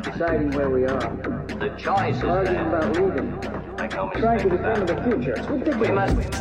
deciding where we are, the choice is arguing about leaving, trying to determine the future. It's ridiculous. We must.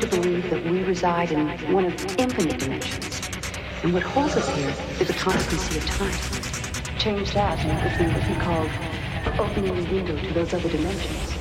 To believe that we reside in one of infinite dimensions. And what holds us here is a constancy of time. Change that and it would be what he called opening the window to those other dimensions.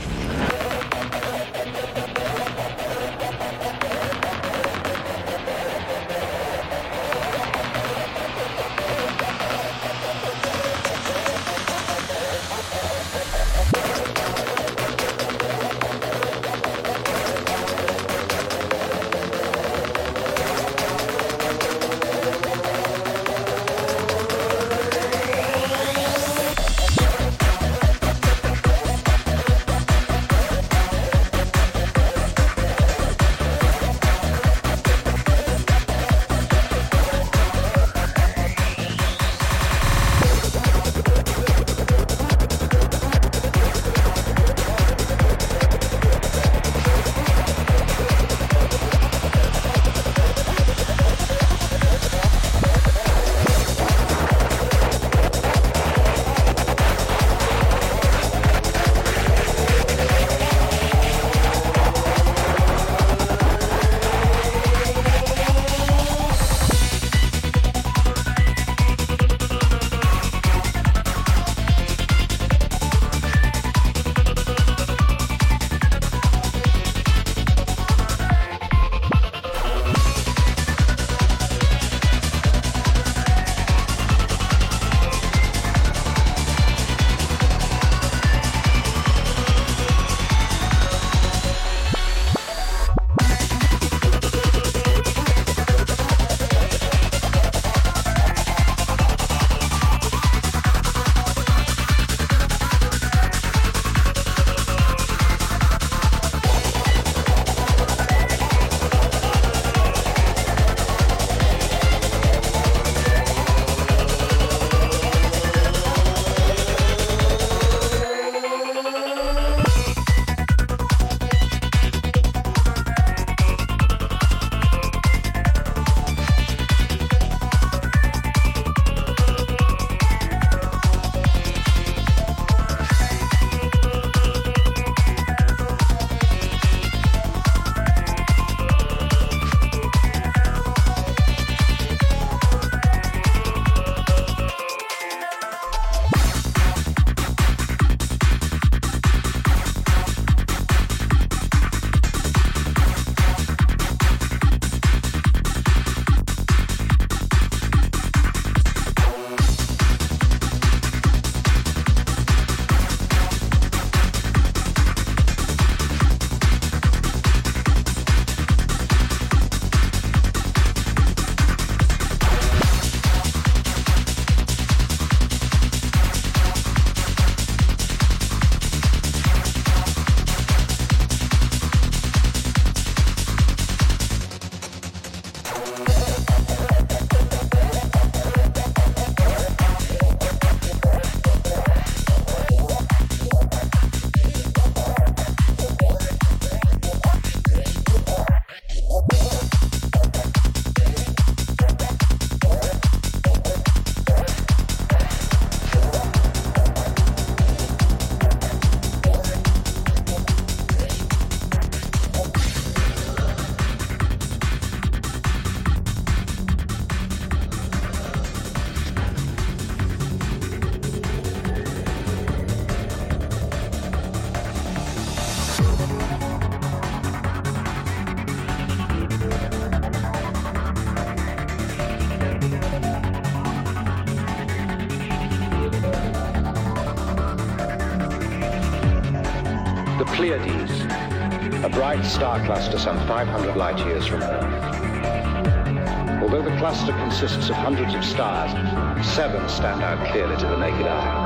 Bright star cluster some 500 light years from Earth. Although the cluster consists of hundreds of stars, seven stand out clearly to the naked eye.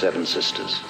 Seven Sisters.